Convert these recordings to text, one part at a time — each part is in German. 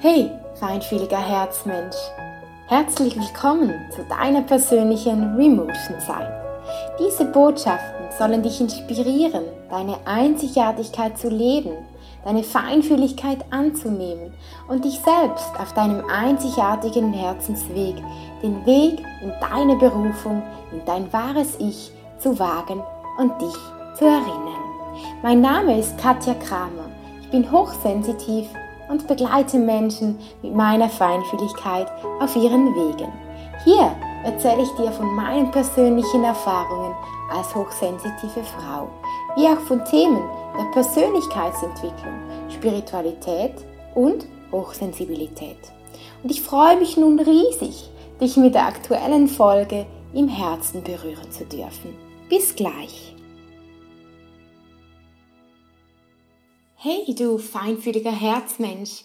Hey, feinfühliger Herzmensch. Herzlich willkommen zu deiner persönlichen Remotion Zeit. Diese Botschaften sollen dich inspirieren, deine Einzigartigkeit zu leben, deine Feinfühligkeit anzunehmen und dich selbst auf deinem einzigartigen Herzensweg, den Weg in deine Berufung, in dein wahres Ich zu wagen und dich zu erinnern. Mein Name ist Katja Kramer. Ich bin hochsensitiv und begleite Menschen mit meiner Feinfühligkeit auf ihren Wegen. Hier erzähle ich dir von meinen persönlichen Erfahrungen als hochsensitive Frau, wie auch von Themen der Persönlichkeitsentwicklung, Spiritualität und Hochsensibilität. Und ich freue mich nun riesig, dich mit der aktuellen Folge im Herzen berühren zu dürfen. Bis gleich! Hey du feinfühliger Herzmensch,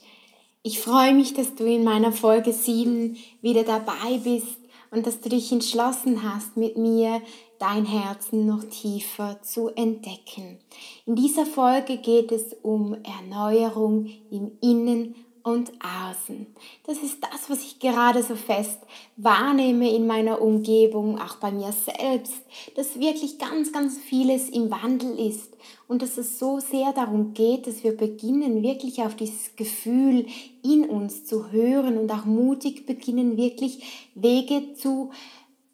ich freue mich, dass du in meiner Folge 7 wieder dabei bist und dass du dich entschlossen hast, mit mir dein Herzen noch tiefer zu entdecken. In dieser Folge geht es um Erneuerung im Innen und Außen. Das ist das, was ich gerade so fest wahrnehme in meiner Umgebung, auch bei mir selbst, dass wirklich ganz, ganz vieles im Wandel ist und dass es so sehr darum geht, dass wir beginnen, wirklich auf dieses Gefühl in uns zu hören und auch mutig beginnen, wirklich Wege zu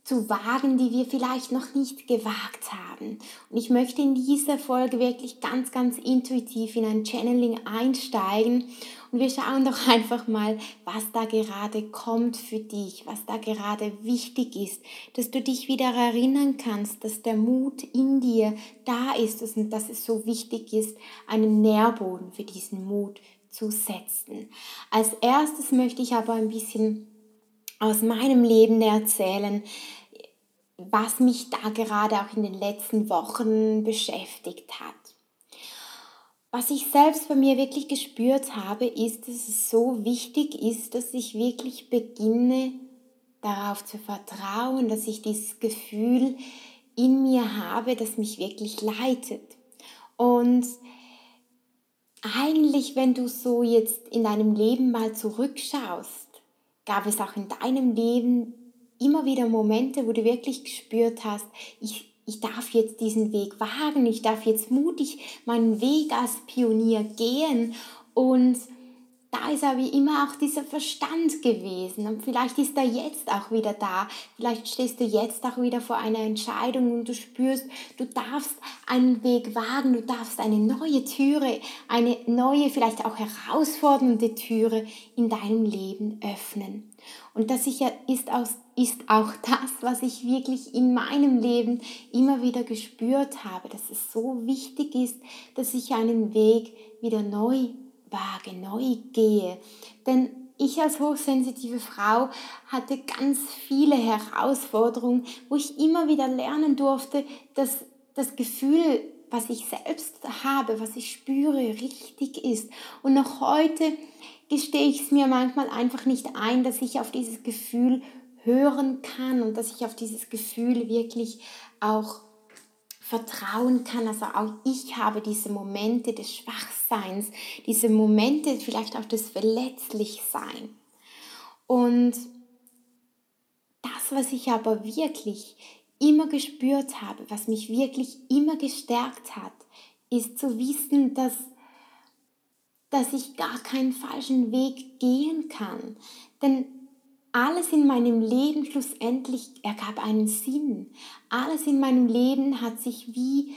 zu wagen, die wir vielleicht noch nicht gewagt haben. Und ich möchte in dieser Folge wirklich ganz, ganz intuitiv in ein Channeling einsteigen und wir schauen doch einfach mal, was da gerade kommt für dich, was da gerade wichtig ist, dass du dich wieder erinnern kannst, dass der Mut in dir da ist und dass es so wichtig ist, einen Nährboden für diesen Mut zu setzen. Als erstes möchte ich aber ein bisschen aus meinem Leben erzählen, was mich da gerade auch in den letzten Wochen beschäftigt hat. Was ich selbst bei mir wirklich gespürt habe, ist, dass es so wichtig ist, dass ich wirklich beginne darauf zu vertrauen, dass ich dieses Gefühl in mir habe, das mich wirklich leitet. Und eigentlich, wenn du so jetzt in deinem Leben mal zurückschaust, gab es auch in deinem Leben immer wieder Momente, wo du wirklich gespürt hast, ich, ich darf jetzt diesen Weg wagen, ich darf jetzt mutig meinen Weg als Pionier gehen. Und da ist aber immer auch dieser Verstand gewesen und vielleicht ist er jetzt auch wieder da. Vielleicht stehst du jetzt auch wieder vor einer Entscheidung und du spürst, du darfst einen Weg wagen, du darfst eine neue Türe, eine neue, vielleicht auch herausfordernde Türe in deinem Leben öffnen. Und das ist aus ist auch das, was ich wirklich in meinem Leben immer wieder gespürt habe, dass es so wichtig ist, dass ich einen Weg wieder neu wage, neu gehe. Denn ich als hochsensitive Frau hatte ganz viele Herausforderungen, wo ich immer wieder lernen durfte, dass das Gefühl, was ich selbst habe, was ich spüre, richtig ist. Und noch heute gestehe ich es mir manchmal einfach nicht ein, dass ich auf dieses Gefühl hören kann und dass ich auf dieses Gefühl wirklich auch vertrauen kann. Also auch ich habe diese Momente des Schwachseins, diese Momente vielleicht auch des Verletzlichsein. Und das, was ich aber wirklich immer gespürt habe, was mich wirklich immer gestärkt hat, ist zu wissen, dass, dass ich gar keinen falschen Weg gehen kann. Denn alles in meinem Leben schlussendlich ergab einen Sinn. Alles in meinem Leben hat sich wie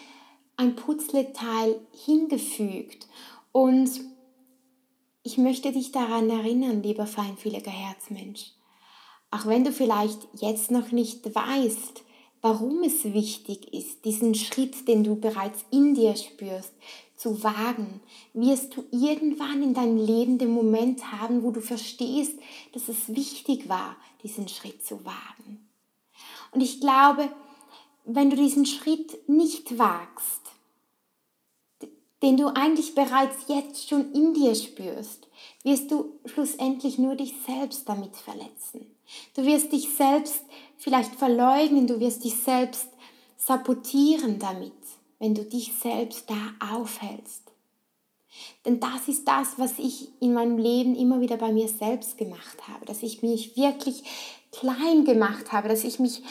ein Putzleteil hingefügt. Und ich möchte dich daran erinnern, lieber feinfühliger Herzmensch. Auch wenn du vielleicht jetzt noch nicht weißt, warum es wichtig ist, diesen Schritt, den du bereits in dir spürst, zu wagen, wirst du irgendwann in deinem Leben den Moment haben, wo du verstehst, dass es wichtig war, diesen Schritt zu wagen. Und ich glaube, wenn du diesen Schritt nicht wagst, den du eigentlich bereits jetzt schon in dir spürst, wirst du schlussendlich nur dich selbst damit verletzen. Du wirst dich selbst vielleicht verleugnen, du wirst dich selbst sabotieren damit wenn du dich selbst da aufhältst. Denn das ist das, was ich in meinem Leben immer wieder bei mir selbst gemacht habe, dass ich mich wirklich klein gemacht habe, dass ich mich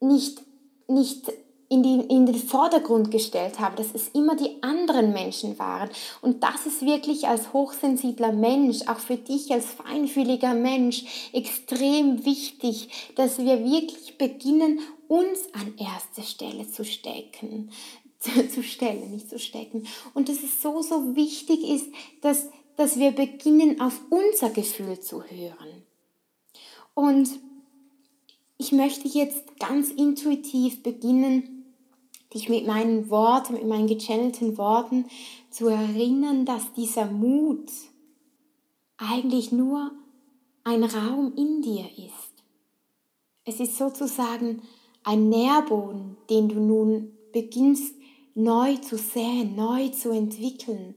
nicht, nicht in, die, in den Vordergrund gestellt habe, dass es immer die anderen Menschen waren. Und das ist wirklich als hochsensibler Mensch, auch für dich als feinfühliger Mensch, extrem wichtig, dass wir wirklich beginnen, uns an erste Stelle zu stecken, zu, zu stellen, nicht zu stecken. Und dass es so, so wichtig ist, dass, dass wir beginnen, auf unser Gefühl zu hören. Und ich möchte jetzt ganz intuitiv beginnen, dich mit meinen Worten, mit meinen gechannelten Worten zu erinnern, dass dieser Mut eigentlich nur ein Raum in dir ist. Es ist sozusagen ein Nährboden, den du nun beginnst neu zu säen, neu zu entwickeln.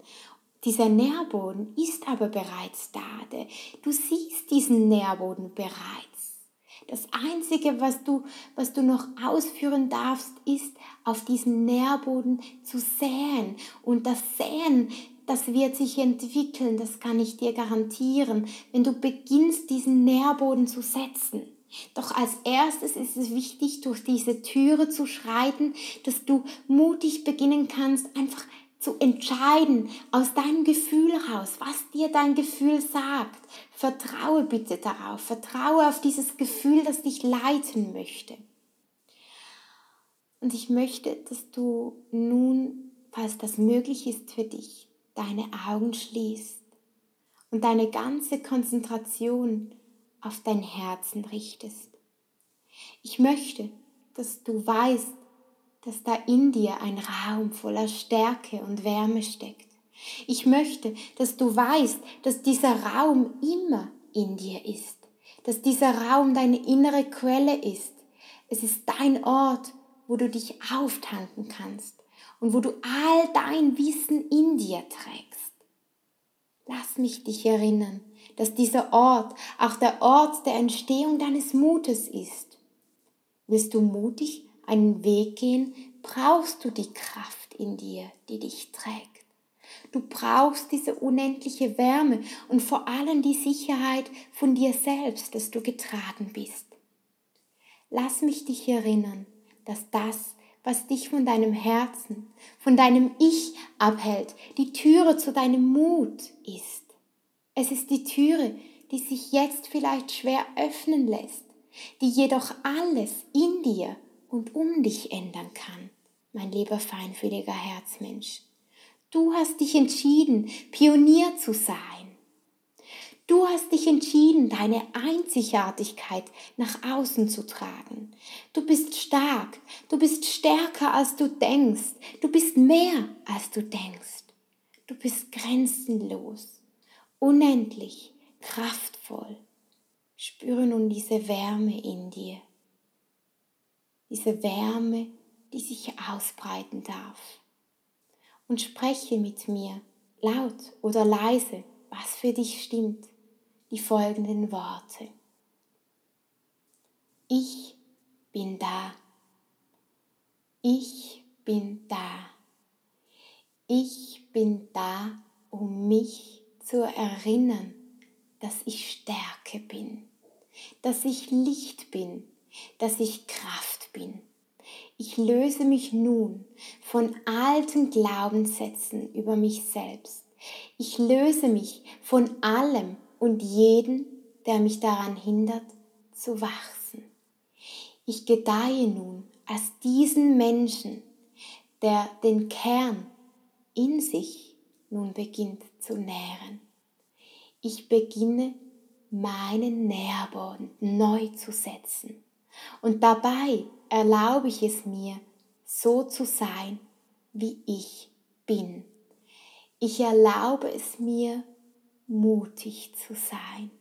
Dieser Nährboden ist aber bereits da. Du siehst diesen Nährboden bereits. Das Einzige, was du, was du noch ausführen darfst, ist, auf diesen Nährboden zu säen. Und das Säen, das wird sich entwickeln, das kann ich dir garantieren, wenn du beginnst, diesen Nährboden zu setzen. Doch als erstes ist es wichtig, durch diese Türe zu schreiten, dass du mutig beginnen kannst, einfach zu entscheiden aus deinem Gefühl raus, was dir dein Gefühl sagt. Vertraue bitte darauf, vertraue auf dieses Gefühl, das dich leiten möchte. Und ich möchte, dass du nun, falls das möglich ist für dich, deine Augen schließt und deine ganze Konzentration auf dein Herzen richtest. Ich möchte, dass du weißt, dass da in dir ein Raum voller Stärke und Wärme steckt. Ich möchte, dass du weißt, dass dieser Raum immer in dir ist, dass dieser Raum deine innere Quelle ist. Es ist dein Ort, wo du dich auftanken kannst und wo du all dein Wissen in dir trägst. Lass mich dich erinnern, dass dieser Ort auch der Ort der Entstehung deines Mutes ist. Willst du mutig einen Weg gehen, brauchst du die Kraft in dir, die dich trägt. Du brauchst diese unendliche Wärme und vor allem die Sicherheit von dir selbst, dass du getragen bist. Lass mich dich erinnern, dass das, was dich von deinem Herzen, von deinem Ich abhält, die Türe zu deinem Mut ist. Es ist die Türe, die sich jetzt vielleicht schwer öffnen lässt, die jedoch alles in dir und um dich ändern kann, mein lieber feinfühliger Herzmensch. Du hast dich entschieden, Pionier zu sein. Du hast dich entschieden, deine Einzigartigkeit nach außen zu tragen. Du bist stark, du bist stärker als du denkst, du bist mehr als du denkst. Du bist grenzenlos, unendlich, kraftvoll. Spüre nun diese Wärme in dir diese Wärme, die sich ausbreiten darf. Und spreche mit mir, laut oder leise, was für dich stimmt, die folgenden Worte. Ich bin da. Ich bin da. Ich bin da, um mich zu erinnern, dass ich Stärke bin, dass ich Licht bin, dass ich Kraft bin. Ich löse mich nun von alten Glaubenssätzen über mich selbst. Ich löse mich von allem und jeden, der mich daran hindert, zu wachsen. Ich gedeihe nun als diesen Menschen, der den Kern in sich nun beginnt zu nähren. Ich beginne meinen Nährboden neu zu setzen. Und dabei erlaube ich es mir, so zu sein, wie ich bin. Ich erlaube es mir, mutig zu sein.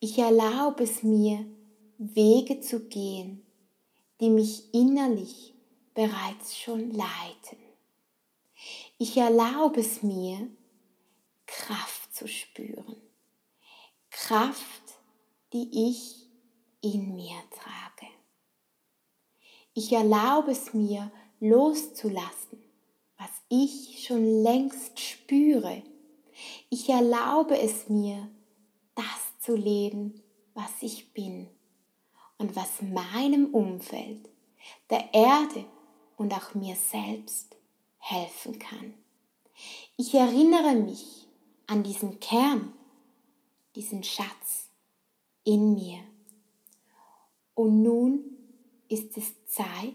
Ich erlaube es mir, Wege zu gehen, die mich innerlich bereits schon leiten. Ich erlaube es mir, Kraft zu spüren. Kraft, die ich in mir trage. Ich erlaube es mir loszulassen, was ich schon längst spüre. Ich erlaube es mir, das zu leben, was ich bin und was meinem Umfeld, der Erde und auch mir selbst helfen kann. Ich erinnere mich an diesen Kern, diesen Schatz in mir. Und nun ist es Zeit,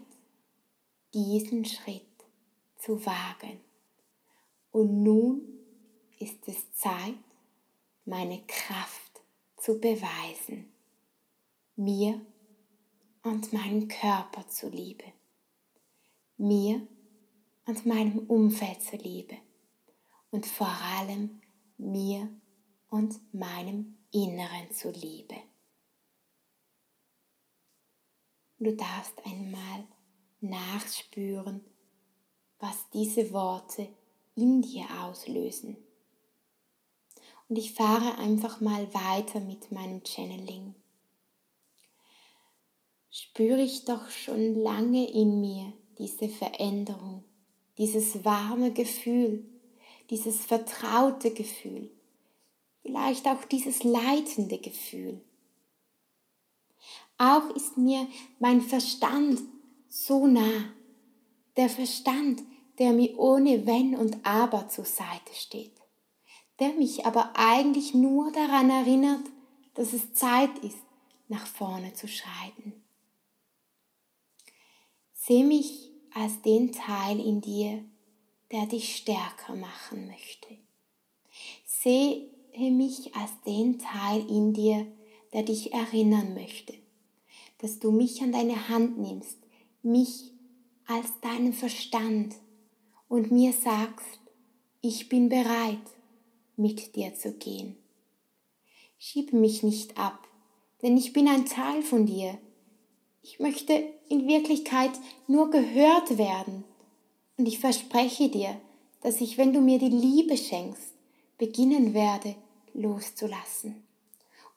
diesen Schritt zu wagen. Und nun ist es Zeit, meine Kraft zu beweisen, mir und meinem Körper zuliebe, mir und meinem Umfeld zuliebe und vor allem mir und meinem Inneren zuliebe. Du darfst einmal nachspüren, was diese Worte in dir auslösen. Und ich fahre einfach mal weiter mit meinem Channeling. Spüre ich doch schon lange in mir diese Veränderung, dieses warme Gefühl, dieses vertraute Gefühl, vielleicht auch dieses leitende Gefühl. Auch ist mir mein Verstand so nah, der Verstand, der mir ohne Wenn und Aber zur Seite steht, der mich aber eigentlich nur daran erinnert, dass es Zeit ist, nach vorne zu schreiten. Seh mich als den Teil in dir, der dich stärker machen möchte. Sehe mich als den Teil in dir, der dich erinnern möchte, dass du mich an deine Hand nimmst, mich als deinen Verstand und mir sagst, ich bin bereit, mit dir zu gehen. Schiebe mich nicht ab, denn ich bin ein Teil von dir. Ich möchte in Wirklichkeit nur gehört werden. Und ich verspreche dir, dass ich, wenn du mir die Liebe schenkst, beginnen werde, loszulassen,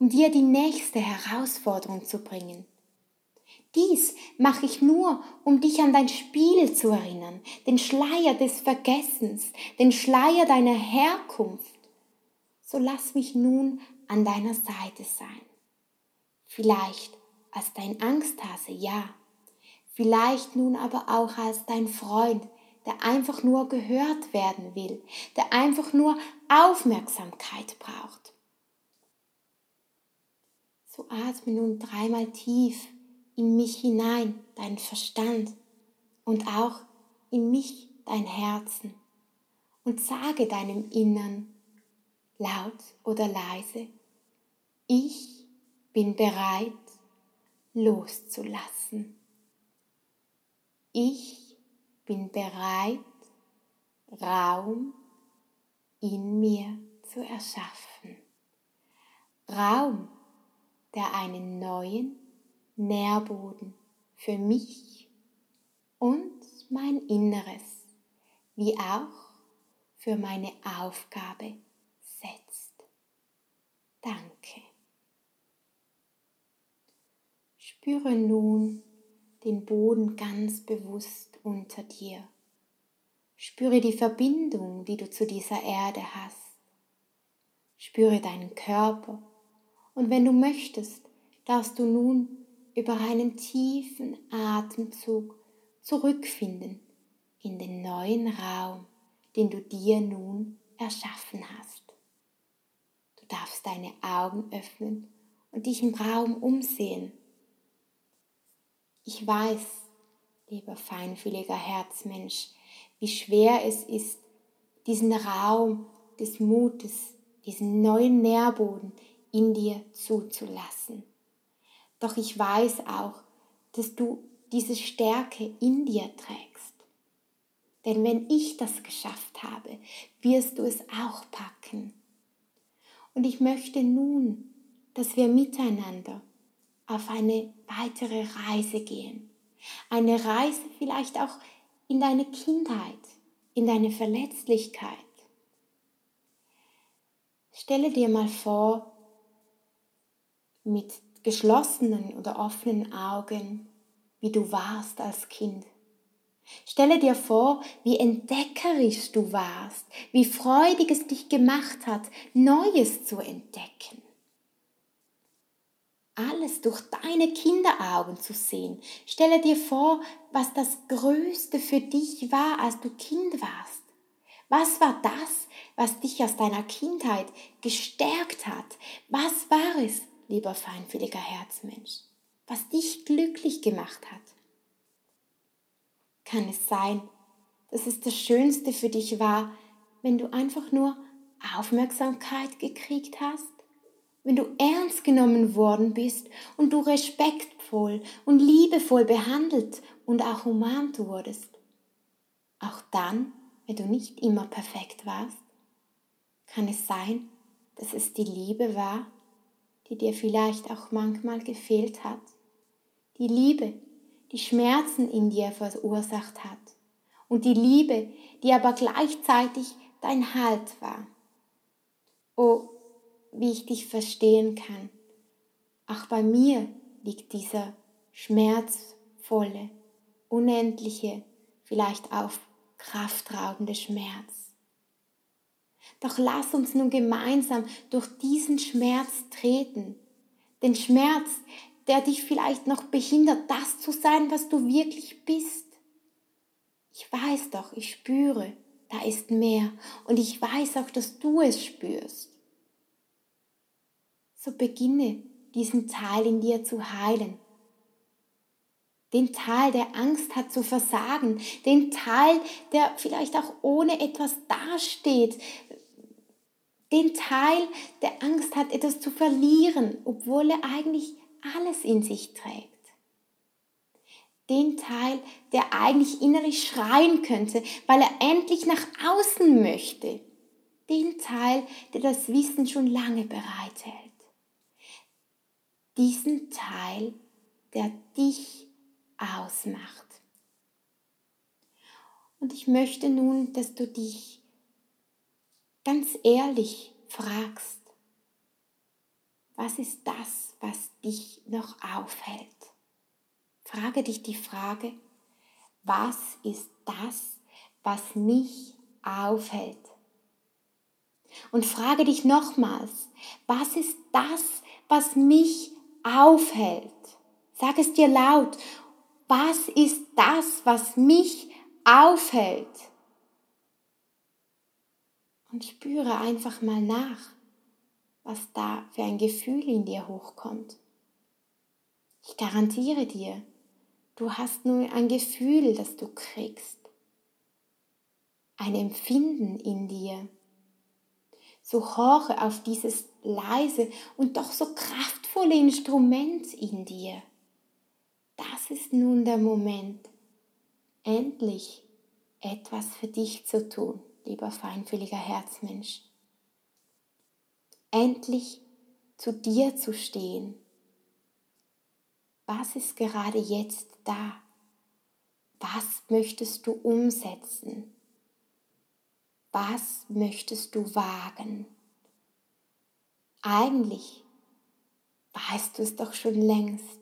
dir die nächste Herausforderung zu bringen. Dies mache ich nur, um dich an dein Spiel zu erinnern, den Schleier des Vergessens, den Schleier deiner Herkunft. So lass mich nun an deiner Seite sein. Vielleicht als dein Angsthase, ja. Vielleicht nun aber auch als dein Freund, der einfach nur gehört werden will, der einfach nur Aufmerksamkeit braucht. So atme nun dreimal tief in mich hinein, dein Verstand und auch in mich, dein Herzen und sage deinem Innern laut oder leise, ich bin bereit loszulassen. Ich bin bereit, Raum in mir zu erschaffen. Raum, der einen neuen Nährboden für mich und mein Inneres, wie auch für meine Aufgabe setzt. Danke. Spüre nun den Boden ganz bewusst unter dir. Spüre die Verbindung, die du zu dieser Erde hast. Spüre deinen Körper und wenn du möchtest, darfst du nun über einen tiefen Atemzug zurückfinden in den neuen Raum, den du dir nun erschaffen hast. Du darfst deine Augen öffnen und dich im Raum umsehen. Ich weiß, lieber feinfühliger Herzmensch, wie schwer es ist, diesen Raum des Mutes, diesen neuen Nährboden in dir zuzulassen. Doch ich weiß auch, dass du diese Stärke in dir trägst. Denn wenn ich das geschafft habe, wirst du es auch packen. Und ich möchte nun, dass wir miteinander auf eine weitere Reise gehen. Eine Reise vielleicht auch in deine Kindheit, in deine Verletzlichkeit. Stelle dir mal vor, mit geschlossenen oder offenen Augen, wie du warst als Kind. Stelle dir vor, wie entdeckerisch du warst, wie freudig es dich gemacht hat, Neues zu entdecken. Alles durch deine Kinderaugen zu sehen. Stelle dir vor, was das Größte für dich war, als du Kind warst. Was war das, was dich aus deiner Kindheit gestärkt hat? Was war es, lieber feinfühliger Herzmensch, was dich glücklich gemacht hat? Kann es sein, dass es das Schönste für dich war, wenn du einfach nur Aufmerksamkeit gekriegt hast? Wenn du ernst genommen worden bist und du respektvoll und liebevoll behandelt und auch umarmt wurdest? Auch dann, wenn du nicht immer perfekt warst? Kann es sein, dass es die Liebe war, die dir vielleicht auch manchmal gefehlt hat? Die Liebe, die Schmerzen in dir verursacht hat. Und die Liebe, die aber gleichzeitig dein Halt war. Oh, wie ich dich verstehen kann. Auch bei mir liegt dieser schmerzvolle, unendliche, vielleicht auch kraftraubende Schmerz. Doch lass uns nun gemeinsam durch diesen Schmerz treten. Den Schmerz, der dich vielleicht noch behindert, das zu sein, was du wirklich bist. Ich weiß doch, ich spüre, da ist mehr und ich weiß auch, dass du es spürst. So beginne diesen Teil in dir zu heilen. Den Teil, der Angst hat zu versagen, den Teil, der vielleicht auch ohne etwas dasteht, den Teil, der Angst hat, etwas zu verlieren, obwohl er eigentlich alles in sich trägt. Den Teil, der eigentlich innerlich schreien könnte, weil er endlich nach außen möchte. Den Teil, der das Wissen schon lange bereithält. Diesen Teil, der dich ausmacht. Und ich möchte nun, dass du dich ganz ehrlich fragst, was ist das, was dich noch aufhält? Frage dich die Frage, was ist das, was mich aufhält? Und frage dich nochmals, was ist das, was mich aufhält? Sag es dir laut, was ist das, was mich aufhält? Und spüre einfach mal nach was da für ein Gefühl in dir hochkommt. Ich garantiere dir, du hast nur ein Gefühl, das du kriegst, ein Empfinden in dir. So horche auf dieses leise und doch so kraftvolle Instrument in dir. Das ist nun der Moment, endlich etwas für dich zu tun, lieber feinfühliger Herzmensch endlich zu dir zu stehen. Was ist gerade jetzt da? Was möchtest du umsetzen? Was möchtest du wagen? Eigentlich weißt du es doch schon längst.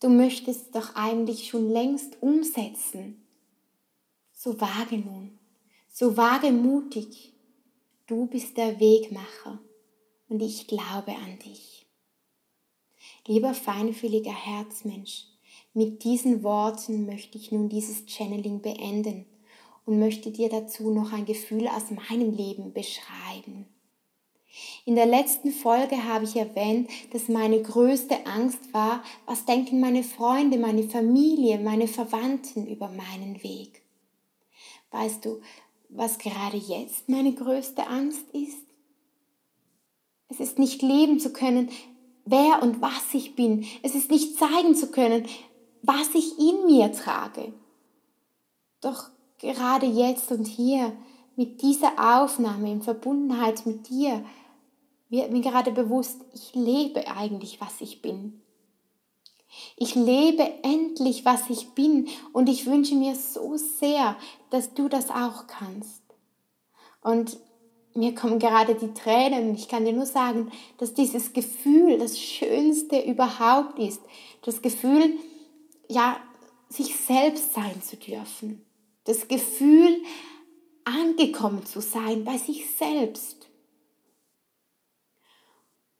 Du möchtest es doch eigentlich schon längst umsetzen. So wage nun, so wage mutig. Du bist der Wegmacher und ich glaube an dich. Lieber feinfühliger Herzmensch, mit diesen Worten möchte ich nun dieses Channeling beenden und möchte dir dazu noch ein Gefühl aus meinem Leben beschreiben. In der letzten Folge habe ich erwähnt, dass meine größte Angst war, was denken meine Freunde, meine Familie, meine Verwandten über meinen Weg. Weißt du, was gerade jetzt meine größte Angst ist? Es ist nicht leben zu können, wer und was ich bin. Es ist nicht zeigen zu können, was ich in mir trage. Doch gerade jetzt und hier, mit dieser Aufnahme in Verbundenheit mit dir, wird mir gerade bewusst, ich lebe eigentlich, was ich bin. Ich lebe endlich, was ich bin und ich wünsche mir so sehr, dass du das auch kannst. Und mir kommen gerade die Tränen. Ich kann dir nur sagen, dass dieses Gefühl das Schönste überhaupt ist. Das Gefühl, ja, sich selbst sein zu dürfen. Das Gefühl, angekommen zu sein bei sich selbst.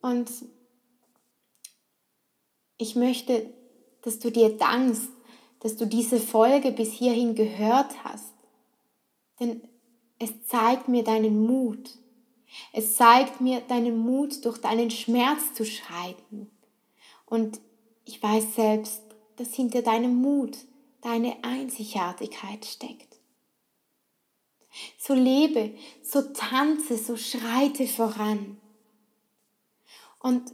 Und ich möchte, dass du dir dankst, dass du diese Folge bis hierhin gehört hast. Denn es zeigt mir deinen Mut. Es zeigt mir deinen Mut, durch deinen Schmerz zu schreiten. Und ich weiß selbst, dass hinter deinem Mut deine Einzigartigkeit steckt. So lebe, so tanze, so schreite voran. Und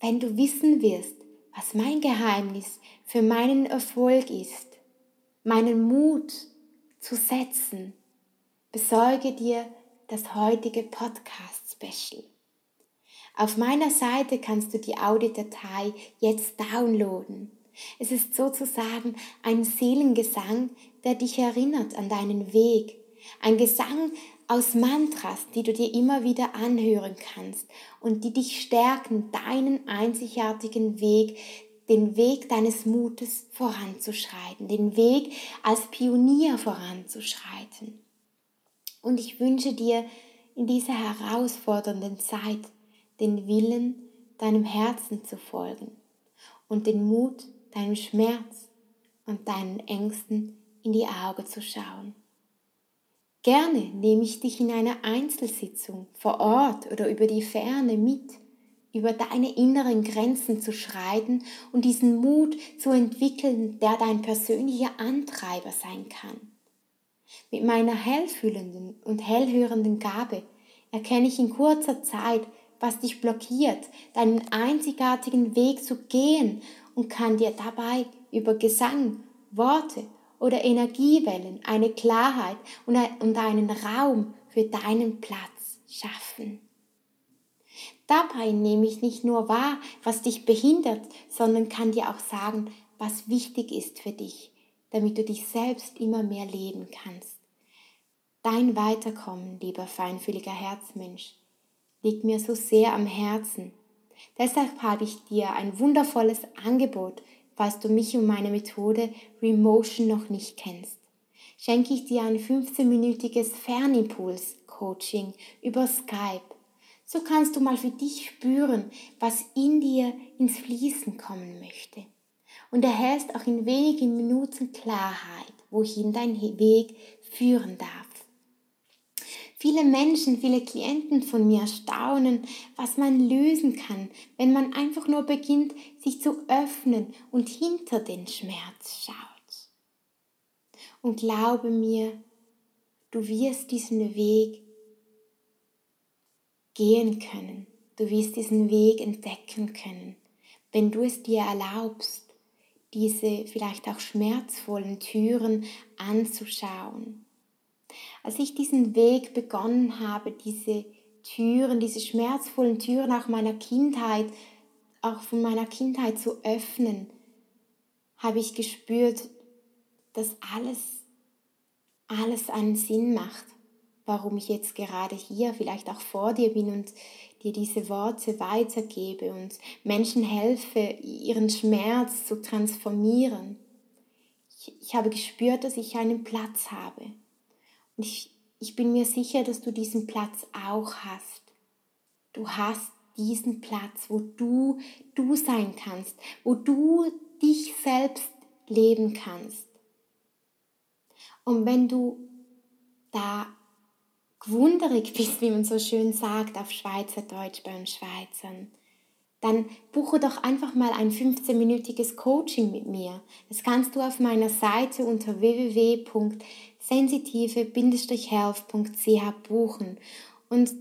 wenn du wissen wirst, was mein Geheimnis für meinen Erfolg ist, meinen Mut zu setzen, besorge dir das heutige Podcast-Special. Auf meiner Seite kannst du die Audiodatei jetzt downloaden. Es ist sozusagen ein Seelengesang, der dich erinnert an deinen Weg. Ein Gesang aus Mantras, die du dir immer wieder anhören kannst und die dich stärken, deinen einzigartigen Weg, den Weg deines Mutes voranzuschreiten, den Weg als Pionier voranzuschreiten. Und ich wünsche dir in dieser herausfordernden Zeit den Willen, deinem Herzen zu folgen und den Mut, deinem Schmerz und deinen Ängsten in die Augen zu schauen. Gerne nehme ich dich in einer Einzelsitzung vor Ort oder über die Ferne mit, über deine inneren Grenzen zu schreiten und diesen Mut zu entwickeln, der dein persönlicher Antreiber sein kann. Mit meiner hellfühlenden und hellhörenden Gabe erkenne ich in kurzer Zeit, was dich blockiert, deinen einzigartigen Weg zu gehen und kann dir dabei über Gesang, Worte oder Energiewellen eine Klarheit und einen Raum für deinen Platz schaffen. Dabei nehme ich nicht nur wahr, was dich behindert, sondern kann dir auch sagen, was wichtig ist für dich, damit du dich selbst immer mehr leben kannst. Dein Weiterkommen, lieber feinfühliger Herzmensch, liegt mir so sehr am Herzen. Deshalb habe ich dir ein wundervolles Angebot, falls du mich und meine Methode Remotion noch nicht kennst. Schenke ich dir ein 15-minütiges Fernimpuls-Coaching über Skype. So kannst du mal für dich spüren, was in dir ins Fließen kommen möchte. Und erhältst auch in wenigen Minuten Klarheit, wohin dein Weg führen darf. Viele Menschen, viele Klienten von mir staunen, was man lösen kann, wenn man einfach nur beginnt, sich zu öffnen und hinter den Schmerz schaut. Und glaube mir, du wirst diesen Weg gehen können. Du wirst diesen Weg entdecken können, wenn du es dir erlaubst, diese vielleicht auch schmerzvollen Türen anzuschauen als ich diesen Weg begonnen habe, diese Türen, diese schmerzvollen Türen auch meiner Kindheit, auch von meiner Kindheit zu öffnen, habe ich gespürt, dass alles, alles einen Sinn macht, warum ich jetzt gerade hier, vielleicht auch vor dir bin und dir diese Worte weitergebe und Menschen helfe, ihren Schmerz zu transformieren. Ich, ich habe gespürt, dass ich einen Platz habe und ich, ich bin mir sicher, dass du diesen Platz auch hast. Du hast diesen Platz, wo du du sein kannst, wo du dich selbst leben kannst. Und wenn du da gewunderig bist, wie man so schön sagt auf Schweizerdeutsch beim Schweizern, dann buche doch einfach mal ein 15-minütiges Coaching mit mir. Das kannst du auf meiner Seite unter www.sensitive-health.ch buchen. Und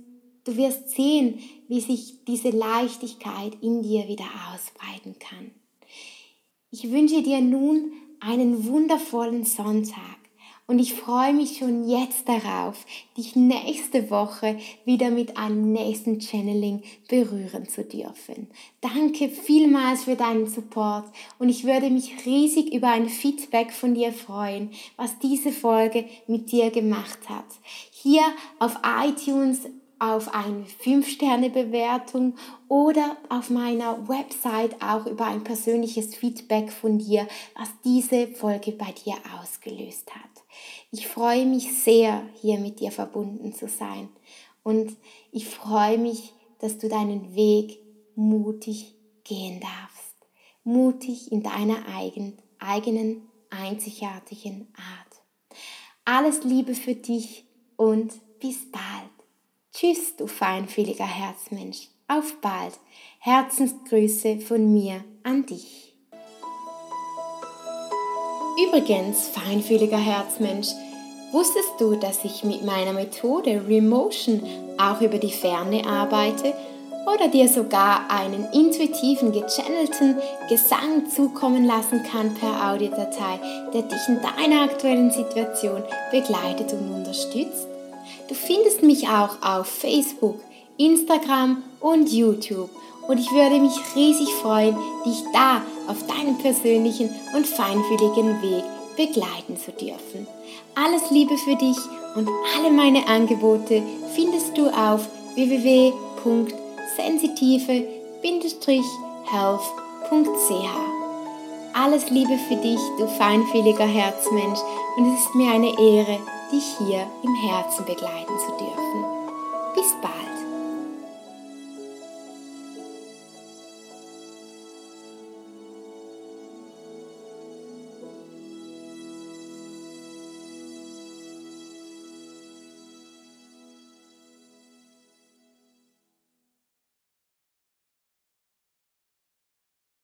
du wirst sehen, wie sich diese Leichtigkeit in dir wieder ausbreiten kann. Ich wünsche dir nun einen wundervollen Sonntag. Und ich freue mich schon jetzt darauf, dich nächste Woche wieder mit einem nächsten Channeling berühren zu dürfen. Danke vielmals für deinen Support und ich würde mich riesig über ein Feedback von dir freuen, was diese Folge mit dir gemacht hat. Hier auf iTunes auf eine 5-Sterne-Bewertung oder auf meiner Website auch über ein persönliches Feedback von dir, was diese Folge bei dir ausgelöst hat. Ich freue mich sehr, hier mit dir verbunden zu sein und ich freue mich, dass du deinen Weg mutig gehen darfst. Mutig in deiner eigen, eigenen, einzigartigen Art. Alles Liebe für dich und bis bald. Tschüss, du feinfühliger Herzmensch. Auf bald. Herzensgrüße von mir an dich. Übrigens, feinfühliger Herzmensch, wusstest du, dass ich mit meiner Methode Remotion auch über die Ferne arbeite oder dir sogar einen intuitiven, gechannelten Gesang zukommen lassen kann per Audiodatei, der dich in deiner aktuellen Situation begleitet und unterstützt? Du findest mich auch auf Facebook, Instagram und YouTube und ich würde mich riesig freuen, dich da auf deinem persönlichen und feinfühligen Weg begleiten zu dürfen. Alles Liebe für dich und alle meine Angebote findest du auf www.sensitive-health.ch. Alles Liebe für dich, du feinfühliger Herzmensch, und es ist mir eine Ehre, dich hier im Herzen begleiten zu dürfen. Bis bald.